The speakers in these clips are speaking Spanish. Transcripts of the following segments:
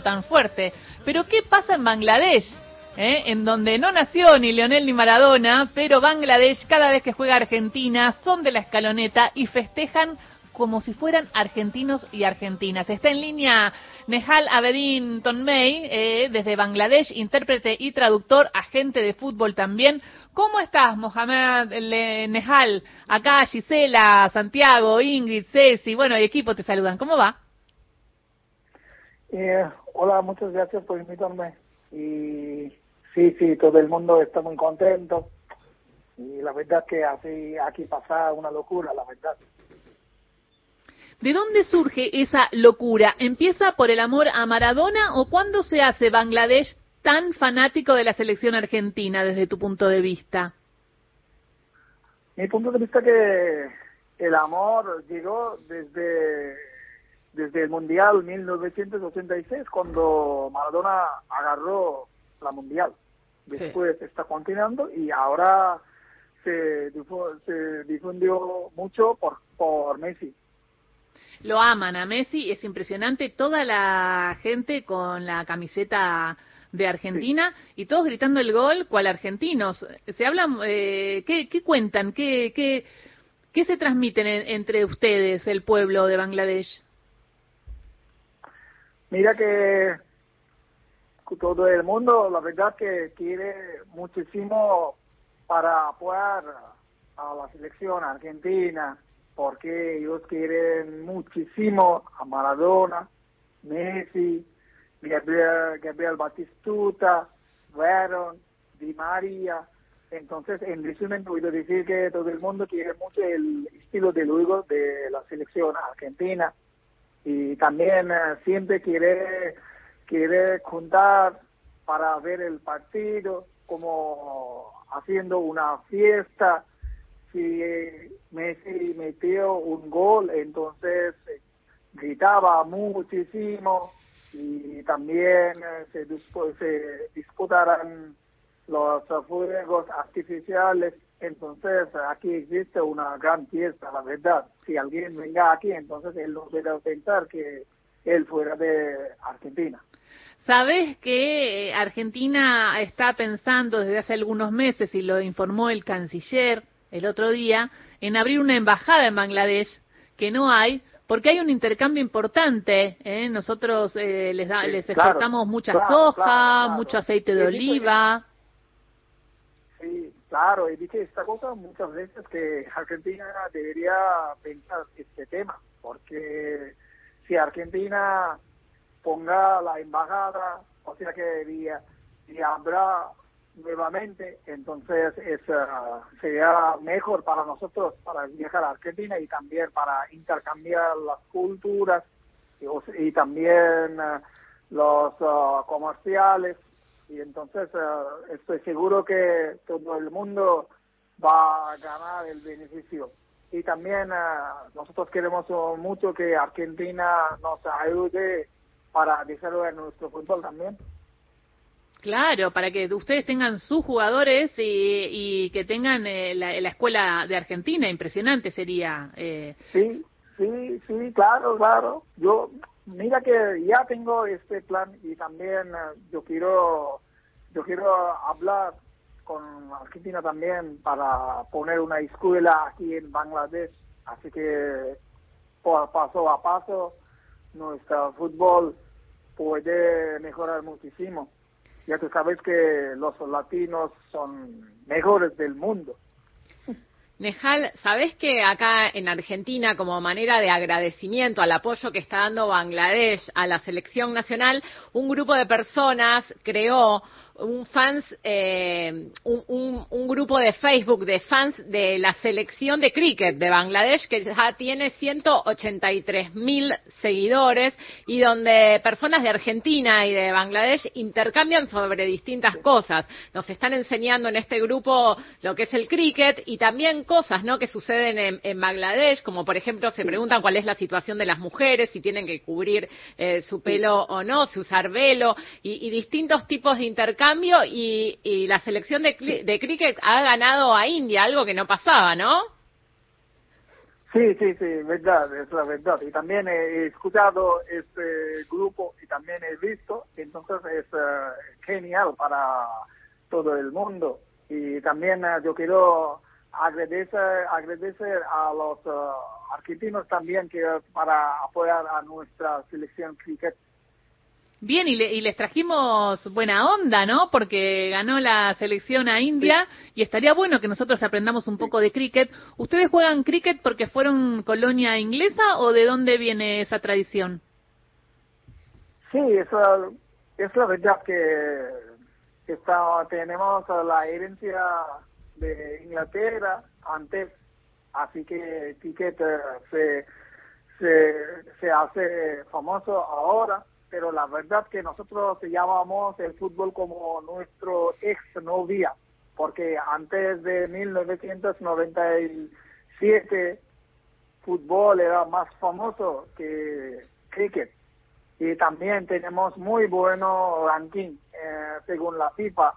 tan fuerte. Pero ¿qué pasa en Bangladesh? ¿Eh? En donde no nació ni Leonel ni Maradona, pero Bangladesh cada vez que juega Argentina son de la escaloneta y festejan como si fueran argentinos y argentinas. Está en línea Nehal Abedin Tonmei, eh, desde Bangladesh, intérprete y traductor, agente de fútbol también. ¿Cómo estás, Mohamed Nehal? Acá Gisela, Santiago, Ingrid, Ceci, bueno, y equipo te saludan. ¿Cómo va? Eh, hola, muchas gracias por invitarme. Y sí, sí, todo el mundo está muy contento. Y la verdad que así aquí pasa una locura, la verdad. ¿De dónde surge esa locura? ¿Empieza por el amor a Maradona o cuándo se hace Bangladesh tan fanático de la selección argentina desde tu punto de vista? Mi punto de vista que el amor llegó desde desde el Mundial 1986, cuando Maradona agarró la Mundial. Después está continuando y ahora se, se difundió mucho por, por Messi. Lo aman a Messi, es impresionante toda la gente con la camiseta de Argentina y todos gritando el gol cual argentinos. Se hablan, eh, ¿qué, ¿qué, cuentan? ¿Qué, qué, qué se transmiten entre ustedes, el pueblo de Bangladesh? Mira que todo el mundo, la verdad que quiere muchísimo para apoyar a la selección argentina, porque ellos quieren muchísimo a Maradona, Messi, Gabriel, Gabriel Batistuta, Veron, Di María. Entonces, en resumen, puedo decir que todo el mundo quiere mucho el estilo de luego de la selección argentina y también eh, siempre quiere, quiere juntar para ver el partido, como haciendo una fiesta. Si Messi metió un gol, entonces eh, gritaba muchísimo y también eh, se, se disputarán los fuegos artificiales entonces, aquí existe una gran fiesta, la verdad. Si alguien venga aquí, entonces él no debe pensar que él fuera de Argentina. Sabes que eh, Argentina está pensando desde hace algunos meses, y lo informó el canciller el otro día, en abrir una embajada en Bangladesh, que no hay, porque hay un intercambio importante. ¿eh? Nosotros eh, les, da, les exportamos mucha soja, mucho aceite de oliva. Sí, Claro, he dicho esta cosa muchas veces que Argentina debería pensar este tema, porque si Argentina ponga la embajada, o sea que y habrá nuevamente, entonces es, uh, sería mejor para nosotros para viajar a Argentina y también para intercambiar las culturas y, también uh, los uh, comerciales y entonces eh, estoy seguro que todo el mundo va a ganar el beneficio. Y también eh, nosotros queremos mucho que Argentina nos ayude para desarrollar nuestro fútbol también. Claro, para que ustedes tengan sus jugadores y, que tengan eh, la, escuela de Argentina, impresionante sería. Sí, sí, sí, claro, claro. Yo mira que ya tengo este plan y también eh, yo quiero yo quiero hablar con Argentina también para poner una escuela aquí en Bangladesh. Así que paso a paso nuestro fútbol puede mejorar muchísimo. Ya tú sabes que los latinos son mejores del mundo Nejal, ¿sabés que acá en Argentina, como manera de agradecimiento al apoyo que está dando Bangladesh a la selección nacional, un grupo de personas creó un fans, eh, un, un, grupo de Facebook de fans de la selección de cricket de Bangladesh que ya tiene 183 mil seguidores y donde personas de Argentina y de Bangladesh intercambian sobre distintas cosas. Nos están enseñando en este grupo lo que es el cricket y también cosas, ¿no? Que suceden en, Bangladesh, como por ejemplo se preguntan cuál es la situación de las mujeres, si tienen que cubrir eh, su pelo o no, si usar velo y, y distintos tipos de intercambio y, la selección de, de cricket ha ganado a India, algo que no pasaba, ¿no? Sí, sí, sí, verdad, es la verdad. Y también he escuchado este grupo y también he visto, entonces es eh, genial para todo el mundo. Y también eh, yo quiero agradecer, agradecer a los eh, argentinos también que para apoyar a nuestra selección cricket Bien, y, les trajimos buena onda, ¿no? Porque ganó la selección a India y estaría bueno que nosotros aprendamos un poco de cricket. ¿Ustedes juegan cricket porque fueron colonia inglesa o de dónde viene esa tradición? Sí, eso es la verdad que, está, tenemos la herencia de Inglaterra antes, así que cricket eh, se, se, se hace famoso ahora pero la verdad que nosotros llamamos el fútbol como nuestro ex novia, porque antes de 1997 fútbol era más famoso que cricket. Y también tenemos muy bueno ranking eh, según la FIFA.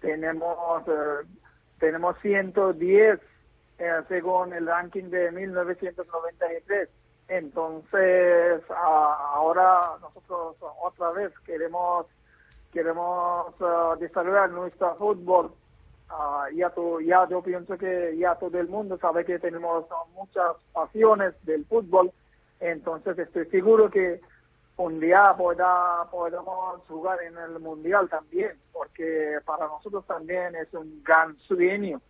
Tenemos eh, tenemos 110 eh, según el ranking de 1993 entonces, ahora nosotros otra vez queremos queremos uh, desarrollar nuestro fútbol. Uh, ya, ya yo pienso que ya todo el mundo sabe que tenemos muchas pasiones del fútbol. Entonces, estoy seguro que un día pueda, podamos jugar en el mundial también, porque para nosotros también es un gran sueño.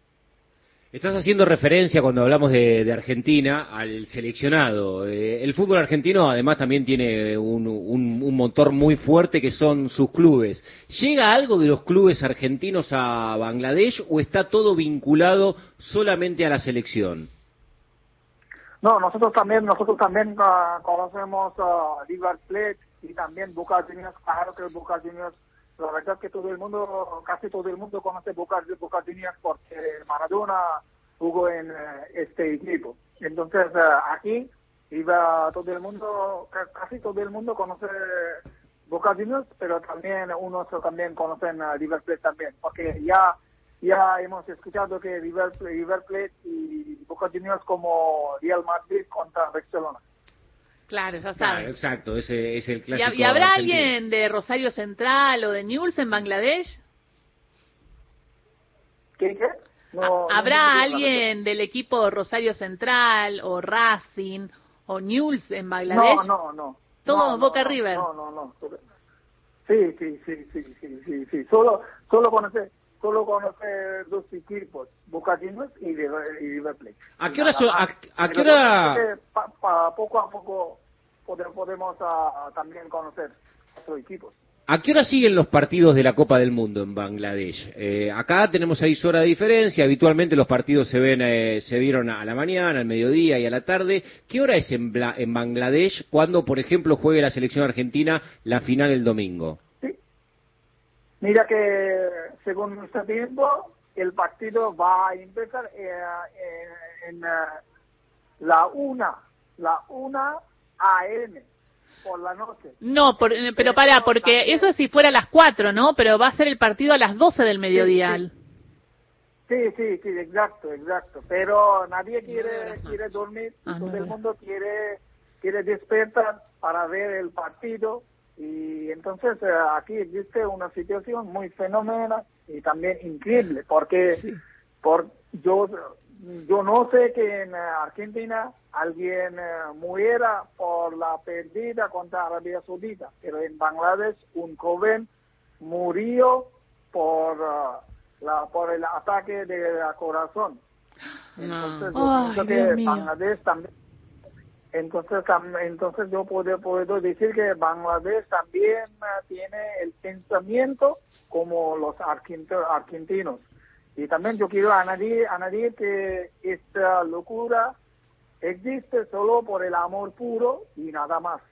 Estás haciendo referencia cuando hablamos de, Argentina al seleccionado. Eh, el fútbol argentino además también tiene un, un, motor muy fuerte que son sus clubes. ¿Llega algo de los clubes argentinos a Bangladesh o está todo vinculado solamente a la selección? No, nosotros también nosotros también ah, conocemos uh, River Plate y también Boca Juniors. Claro que Boca Juniors la verdad es que todo el mundo, casi todo el mundo conoce Boca, Boca Juniors porque Maradona jugó en eh, este equipo. Entonces eh, aquí iba todo el mundo, casi todo el mundo conoce Boca Juniors, pero también unos también conocen a River Plate también, porque ya ya hemos escuchado que River, River Plate y Boca Juniors como Real Madrid contra Barcelona. Claro, ya saben. exacto, ese es el clásico. ¿Y, habrá alguien de Rosario Central o de News en Bangladesh? ¿Qué? qué? ¿Habrá alguien del equipo Rosario Central o Racing o News en Bangladesh? No, no, no. Todo Boca River. No, no, no. Sí, sí, sí, sí, sí, sí, sí. Solo, solo conocer solo conocer dos equipos, Boca Juniors y River Plate. ¿A qué hora? a, qué hora? poco a poco podemos ah, también conocer otros equipos. ¿A qué hora siguen los partidos de la Copa del Mundo en Bangladesh? Eh, acá tenemos seis horas de diferencia. Habitualmente los partidos se ven, eh, se vieron a la mañana, al mediodía y a la tarde. ¿Qué hora es en, en Bangladesh cuando, por ejemplo, juegue la selección argentina la final el domingo? Mira que según nuestro tiempo el partido va a empezar eh, en, la una, la una AM por la noche. No, pero para, porque eso es si fuera a las 4, ¿no? Pero va a ser el partido a las 12 del mediodía. Sí, sí, sí, exacto, exacto. Pero nadie quiere, quiere dormir, ah, todo el mundo quiere, quiere despertar para ver el partido. Y entonces eh, aquí existe una situación muy fenomenal y también increíble, porque por, yo yo no sé que en Argentina alguien eh, muriera por la pérdida contra Arabia Saudita, pero en Bangladesh un joven murió por, uh, la, por el ataque del corazón. Entonces, yo Bangladesh también entonces, entonces yo puedo, puedo decir que Bangladesh también uh, tiene el pensamiento como los argentinos. Y también yo quiero añadir, añadir que esta locura existe solo por el amor puro y nada más.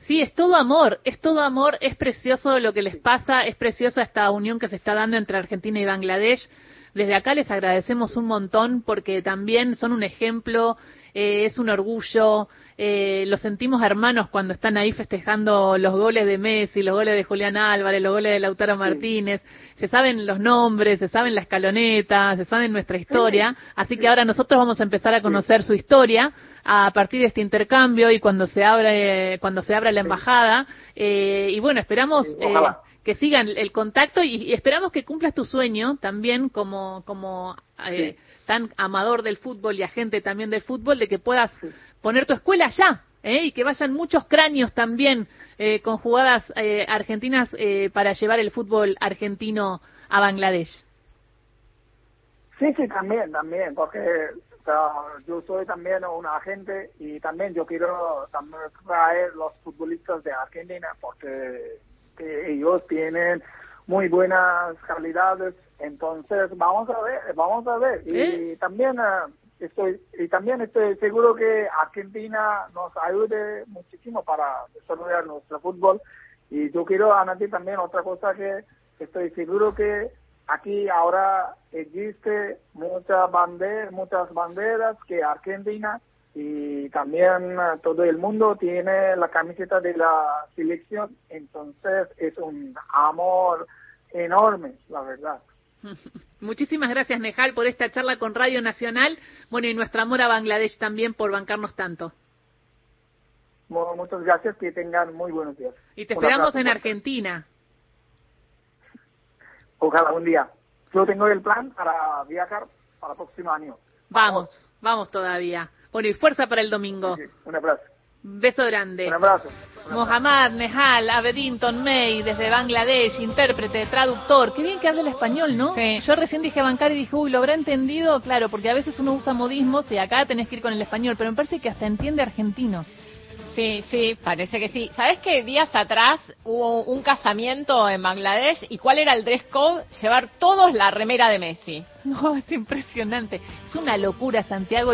Sí, es todo amor, es todo amor, es precioso lo que les pasa, es preciosa esta unión que se está dando entre Argentina y Bangladesh. Desde acá les agradecemos un montón porque también son un ejemplo, eh, es un orgullo, eh, los sentimos hermanos cuando están ahí festejando los goles de Messi, los goles de Julián Álvarez, los goles de Lautaro Martínez. Se saben los nombres, se saben la escaloneta, se saben nuestra historia. Así que ahora nosotros vamos a empezar a conocer su historia a partir de este intercambio y cuando se abre, cuando se abra la embajada. Eh, y bueno, esperamos eh, que sigan el contacto y, esperamos que cumplas tu sueño también como, como eh, tan amador del fútbol y agente también del fútbol, de que puedas poner tu escuela allá ¿eh? y que vayan muchos cráneos también eh, con jugadas eh, argentinas eh, para llevar el fútbol argentino a Bangladesh. Sí, sí, también, también, porque o sea, yo soy también un agente y también yo quiero también traer los futbolistas de Argentina porque ellos tienen muy buenas calidades, entonces vamos a ver, vamos a ver. Y también estoy y también estoy seguro que Argentina nos ayude muchísimo para desarrollar nuestro fútbol. Y yo quiero añadir también otra cosa que estoy seguro que aquí ahora existe muchas banderas muchas banderas que Argentina y también todo el mundo tiene la camiseta de la selección entonces es un amor enorme la verdad Muchísimas gracias, Nejal, por esta charla con Radio Nacional. Bueno, y nuestro amor a Bangladesh también por bancarnos tanto. Bueno, muchas gracias, que tengan muy buenos días. Y te esperamos en Argentina. Ojalá un día. Yo tengo el plan para viajar para el próximo año. Vamos, vamos, todavía. Bueno, y fuerza para el domingo. un abrazo. Beso grande. Un abrazo. Mohammad Nehal Abedinton May, desde Bangladesh, intérprete, traductor. Qué bien que habla el español, ¿no? Sí. Yo recién dije bancar y dije, uy, ¿lo habrá entendido? Claro, porque a veces uno usa modismos y acá tenés que ir con el español, pero me parece que hasta entiende argentino. Sí, sí, parece que sí. ¿Sabes que días atrás hubo un casamiento en Bangladesh y cuál era el dress code? Llevar todos la remera de Messi. No, es impresionante. Es una locura, Santiago.